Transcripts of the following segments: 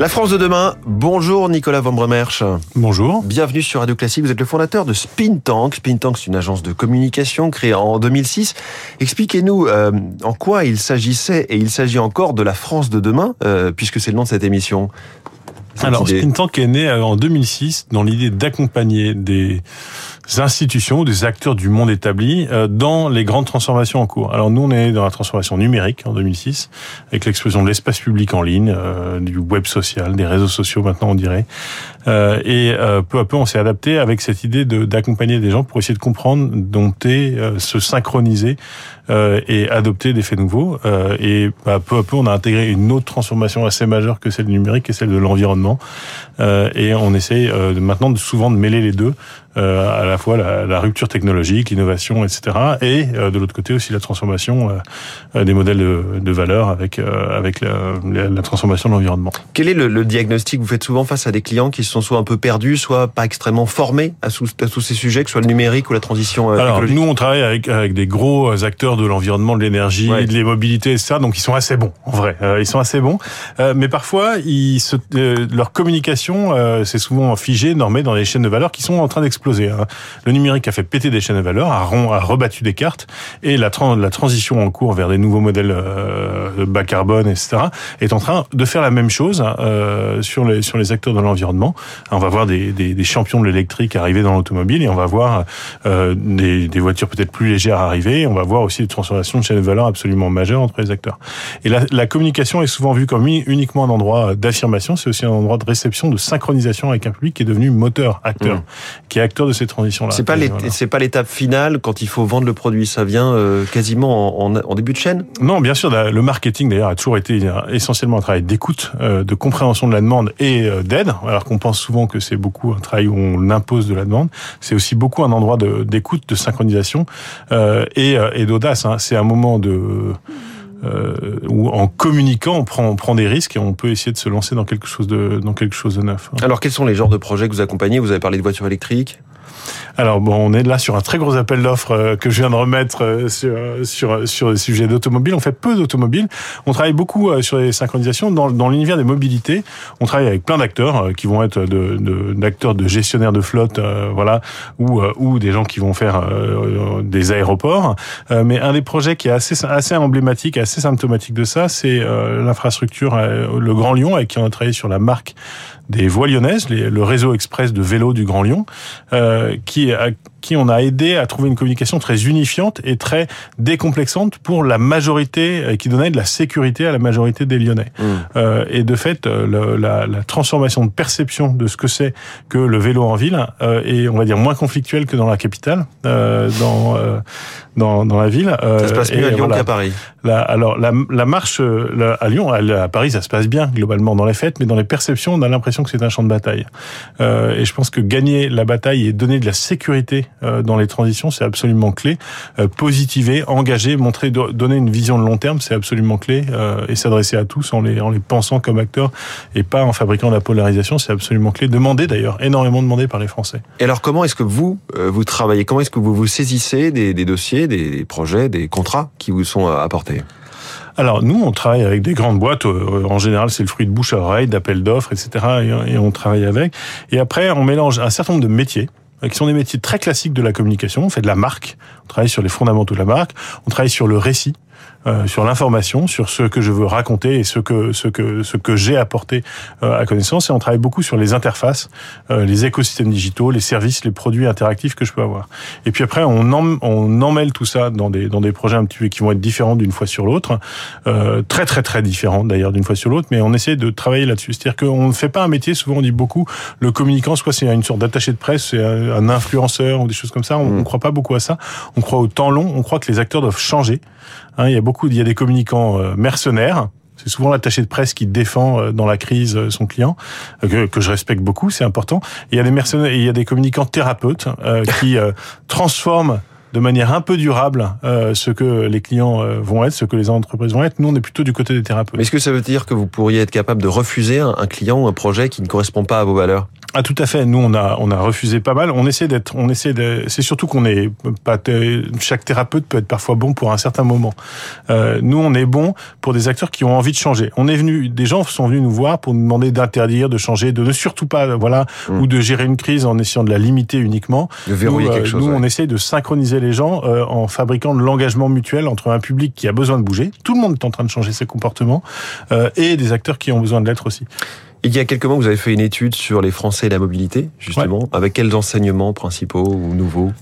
La France de demain. Bonjour Nicolas Van Bremerch. Bonjour. Bienvenue sur Radio Classique. Vous êtes le fondateur de Spin Tank. Spin Tank, c'est une agence de communication créée en 2006. Expliquez-nous euh, en quoi il s'agissait et il s'agit encore de la France de demain, euh, puisque c'est le nom de cette émission. Alors, Spin Tank est né euh, en 2006 dans l'idée d'accompagner des institutions, des acteurs du monde établi euh, dans les grandes transformations en cours. Alors nous, on est dans la transformation numérique en 2006, avec l'explosion de l'espace public en ligne, euh, du web social, des réseaux sociaux maintenant on dirait. Et peu à peu, on s'est adapté avec cette idée d'accompagner des gens pour essayer de comprendre, dompter, se synchroniser et adopter des faits nouveaux. et bah, peu à peu, on a intégré une autre transformation assez majeure que celle du numérique, et celle de l'environnement. et on essaye maintenant souvent de mêler les deux euh, à la fois la, rupture technologique, l'innovation, etc. Et euh, de l'autre côté aussi la transformation euh, des modèles de, de valeur avec avec la, transformation de l'environnement. Quel est le, le, diagnostic? Vous faites souvent face à des clients qui sont soit un peu perdus, soit pas extrêmement formés à, sous, à tous ces sujets, que ce soit le numérique ou la transition Alors, écologique. Nous, on travaille avec, avec des gros acteurs de l'environnement, de l'énergie, de les mobilités, etc. Donc, ils sont assez bons, en vrai. ils sont assez bons. mais parfois, ils se, leur communication, c'est souvent figé, normé dans les chaînes de valeur qui sont en train d'exploser Hein. Le numérique a fait péter des chaînes de valeur, a, a rebattu des cartes, et la, la, transition en cours vers des nouveaux modèles euh, bas carbone, etc., est en train de faire la même chose euh, sur les sur les acteurs de l'environnement. On va voir des, des, des champions de l'électrique arriver dans l'automobile, et on va voir euh, des, des, voitures peut-être plus légères arriver. on va voir aussi des transformations de chaînes de valeur absolument majeures entre les acteurs. Et la, la communication est souvent vue comme uniquement un endroit d'affirmation, c'est aussi un endroit de réception, de synchronisation avec un public qui est devenu moteur, acteur, mmh. qui est de ces transitions-là. C'est pas c'est pas l'étape finale quand il faut vendre le produit. Ça vient euh, quasiment en, en, début de chaîne? Non, bien sûr. Le marketing d'ailleurs a toujours été essentiellement un travail d'écoute, euh, de compréhension de la demande et d'aide. Alors qu'on pense souvent que c'est beaucoup un travail où on impose de la demande. C'est aussi beaucoup un endroit d'écoute, de, synchronisation et, et d'audace. Hein. C'est un moment euh, où en communiquant, on prend, on prend des risques et on peut essayer de se lancer dans quelque chose de, dans quelque chose de neuf. Alors, quels sont les genres de projets que vous accompagnez? Vous avez parlé de voitures électriques alors bon, on est là sur un très gros appel d'offres euh, que je viens de remettre euh, sur sur sur les sujets d'automobile. On fait peu d'automobile. On travaille beaucoup euh, sur les synchronisations dans, dans l'univers des mobilités. On travaille avec plein d'acteurs qui vont être de d'acteurs de, gestionnaires de flotte, voilà, ou ou des gens qui vont faire des aéroports. mais un des projets qui est assez assez emblématique, assez symptomatique de ça, c'est l'infrastructure le Grand Lyon avec qui on a travaillé sur la marque des voies lyonnaises, le réseau express de vélo du Grand Lyon, euh, qui a qui on a aidé à trouver une communication très unifiante et très décomplexante pour la majorité, euh, qui donnait de la sécurité à la majorité des Lyonnais. Mmh. Euh, et de fait, euh, le, la, la, transformation de perception de ce que c'est que le vélo en ville euh, est, on va dire, moins conflictuelle que dans la capitale, euh, dans, euh, dans, dans la ville. ça se passe mieux à Lyon qu'à Paris. La, alors la, la marche à Lyon, à Paris, ça se passe bien globalement dans les fêtes, mais dans les perceptions, on a l'impression que c'est un champ de bataille. et je pense que gagner la bataille et donner de la sécurité euh, dans les transitions, c'est absolument clé. Euh, positiver, engager, montrer, donner une vision de long terme, c'est absolument clé. Euh, et s'adresser à tous en les, en les pensant comme acteurs et pas en fabriquant de la polarisation, c'est absolument clé. Demandé d'ailleurs, énormément demandé par les Français. Et alors comment est-ce que vous, vous travaillez? Comment est-ce que vous vous saisissez des, des dossiers, des projets, des contrats qui vous sont apportés? Alors nous, on travaille avec des grandes boîtes. En général, c'est le fruit de bouche à oreille, d'appels d'offres, etc. Et on travaille avec. Et après, on mélange un certain nombre de métiers qui sont des métiers très classiques de la communication. On fait de la marque, on travaille sur les fondamentaux de la marque, on travaille sur le récit, euh, sur l'information, sur ce que je veux raconter et ce que ce que ce que j'ai apporté euh, à connaissance. Et on travaille beaucoup sur les interfaces, euh, les écosystèmes digitaux, les services, les produits interactifs que je peux avoir. Et puis après, on, en, on emmêle tout ça dans des dans des projets un petit peu qui vont être différents d'une fois sur l'autre, très très très différents d'ailleurs d'une fois sur l'autre. Mais on essaie de travailler là-dessus. C'est-à-dire qu'on ne fait pas un métier. Souvent, on dit beaucoup le communicant, soit c'est une sorte d'attaché de presse, c'est un influenceur ou des choses comme ça. On ne mmh. croit pas beaucoup à ça. On croit au temps long. On croit que les acteurs doivent changer. Hein, il y a beaucoup, il y a des communicants euh, mercenaires. C'est souvent l'attaché de presse qui défend euh, dans la crise euh, son client, que, je respecte beaucoup, c'est important. il y a des mercenaires, il y a des communicants thérapeutes qui transforment de manière un peu durable ce que les clients vont être, ce que les entreprises vont être. Nous, on est plutôt du côté des thérapeutes. Mais est-ce que ça veut dire que vous pourriez être capable de refuser un, client ou un projet qui ne correspond pas à vos valeurs? Ah tout à fait. Nous on a on a refusé pas mal. On essaie d'être on essaie de. C'est surtout qu'on est pas chaque thérapeute peut être parfois bon pour un certain moment. Euh, nous on est bon pour des acteurs qui ont envie de changer. On est venu des gens sont venus nous voir pour nous demander d'interdire, de changer, de ne surtout pas voilà mmh. ou de gérer une crise en essayant de la limiter uniquement. De verrouiller nous, quelque chose. Nous on essaie de synchroniser les gens euh, en fabriquant de l'engagement mutuel entre un public qui a besoin de bouger. Tout le monde est en train de changer ses comportements euh, et des acteurs qui ont besoin de l'être aussi. Il y a quelques mois, vous avez fait une étude sur les Français et la mobilité, justement. Avec quels enseignements principaux ou nouveaux?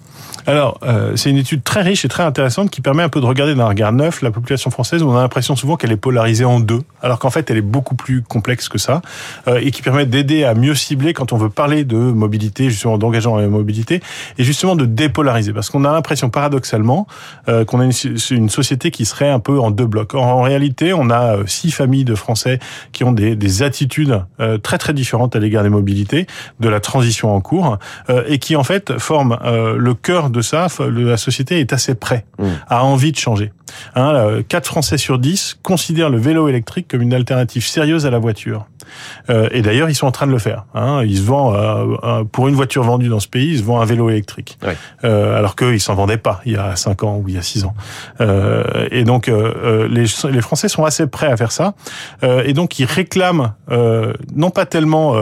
Alors, euh, c'est une étude très riche et très intéressante qui permet un peu de regarder d'un regard neuf la population française où on a l'impression souvent qu'elle est polarisée en deux, alors qu'en fait elle est beaucoup plus complexe que ça, euh, et qui permet d'aider à mieux cibler quand on veut parler de mobilité, justement d'engagement dans la mobilité, et justement de dépolariser, parce qu'on a l'impression paradoxalement euh, qu'on a une, société qui serait un peu en deux blocs. En, en réalité, on a euh, six familles de Français qui ont des, des attitudes euh, très très différentes à l'égard des mobilités, de la transition en cours, euh, et qui en fait forment le cœur de de ça, la société est assez près, mmh. a envie de changer. Hein, 4 Français sur 10 considèrent le vélo électrique comme une alternative sérieuse à la voiture. Euh, et d'ailleurs, ils sont en train de le faire. Hein. Ils se vendent euh, pour une voiture vendue dans ce pays, ils se vendent un vélo électrique, euh, alors qu'ils s'en vendaient pas il y a 5 ans ou il y a 6 ans. Euh, et donc, euh, les, les, Français sont assez prêts à faire ça. et donc, ils réclament non pas tellement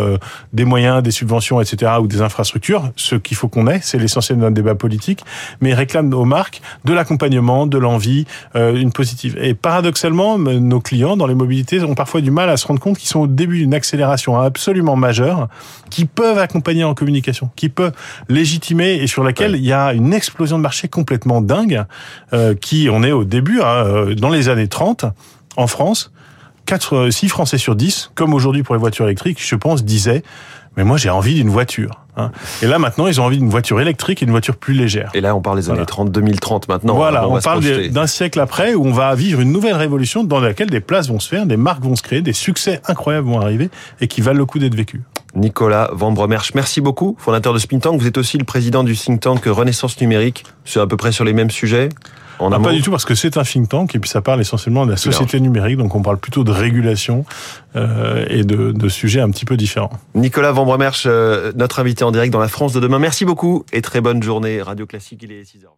des moyens, des subventions, etc., ou des infrastructures, ce qu'il faut qu'on ait, c'est l'essentiel d'un débat politique, mais ils réclament aux marques de l'accompagnement, de l'envie, une positive. Et paradoxalement, nos clients dans les mobilités ont parfois du mal à se rendre compte qu'ils sont au début une accélération absolument majeure qui peuvent accompagner en communication, qui peut légitimer et sur laquelle il y a une explosion de marché complètement dingue, euh, qui on est au début, hein, euh, dans les années 30, en France, 4, 6 Français sur 10, comme aujourd'hui pour les voitures électriques, je pense, disaient mais moi j'ai envie d'une voiture. Hein. Et là maintenant, ils ont envie d'une voiture électrique et d'une voiture plus légère. Et là, on parle des années 30, 2030 maintenant. Voilà, on, parle d'un siècle après où on va vivre une nouvelle révolution dans laquelle des places vont se faire, des marques vont se créer, des succès incroyables vont arriver et qui valent le coup d'être vécus. Nicolas Van merci beaucoup, fondateur de Spin Tank. Vous êtes aussi le président du think tank Renaissance Numérique. C'est à peu près sur les mêmes sujets? On ah, pas du tout parce que c'est un think tank et puis ça parle essentiellement de la société numérique, donc on parle plutôt de régulation euh, et de, de, sujets un petit peu différents. Nicolas Van euh, notre invité en direct dans la France de demain. Merci beaucoup et très bonne journée. Radio Classique, il est 6h.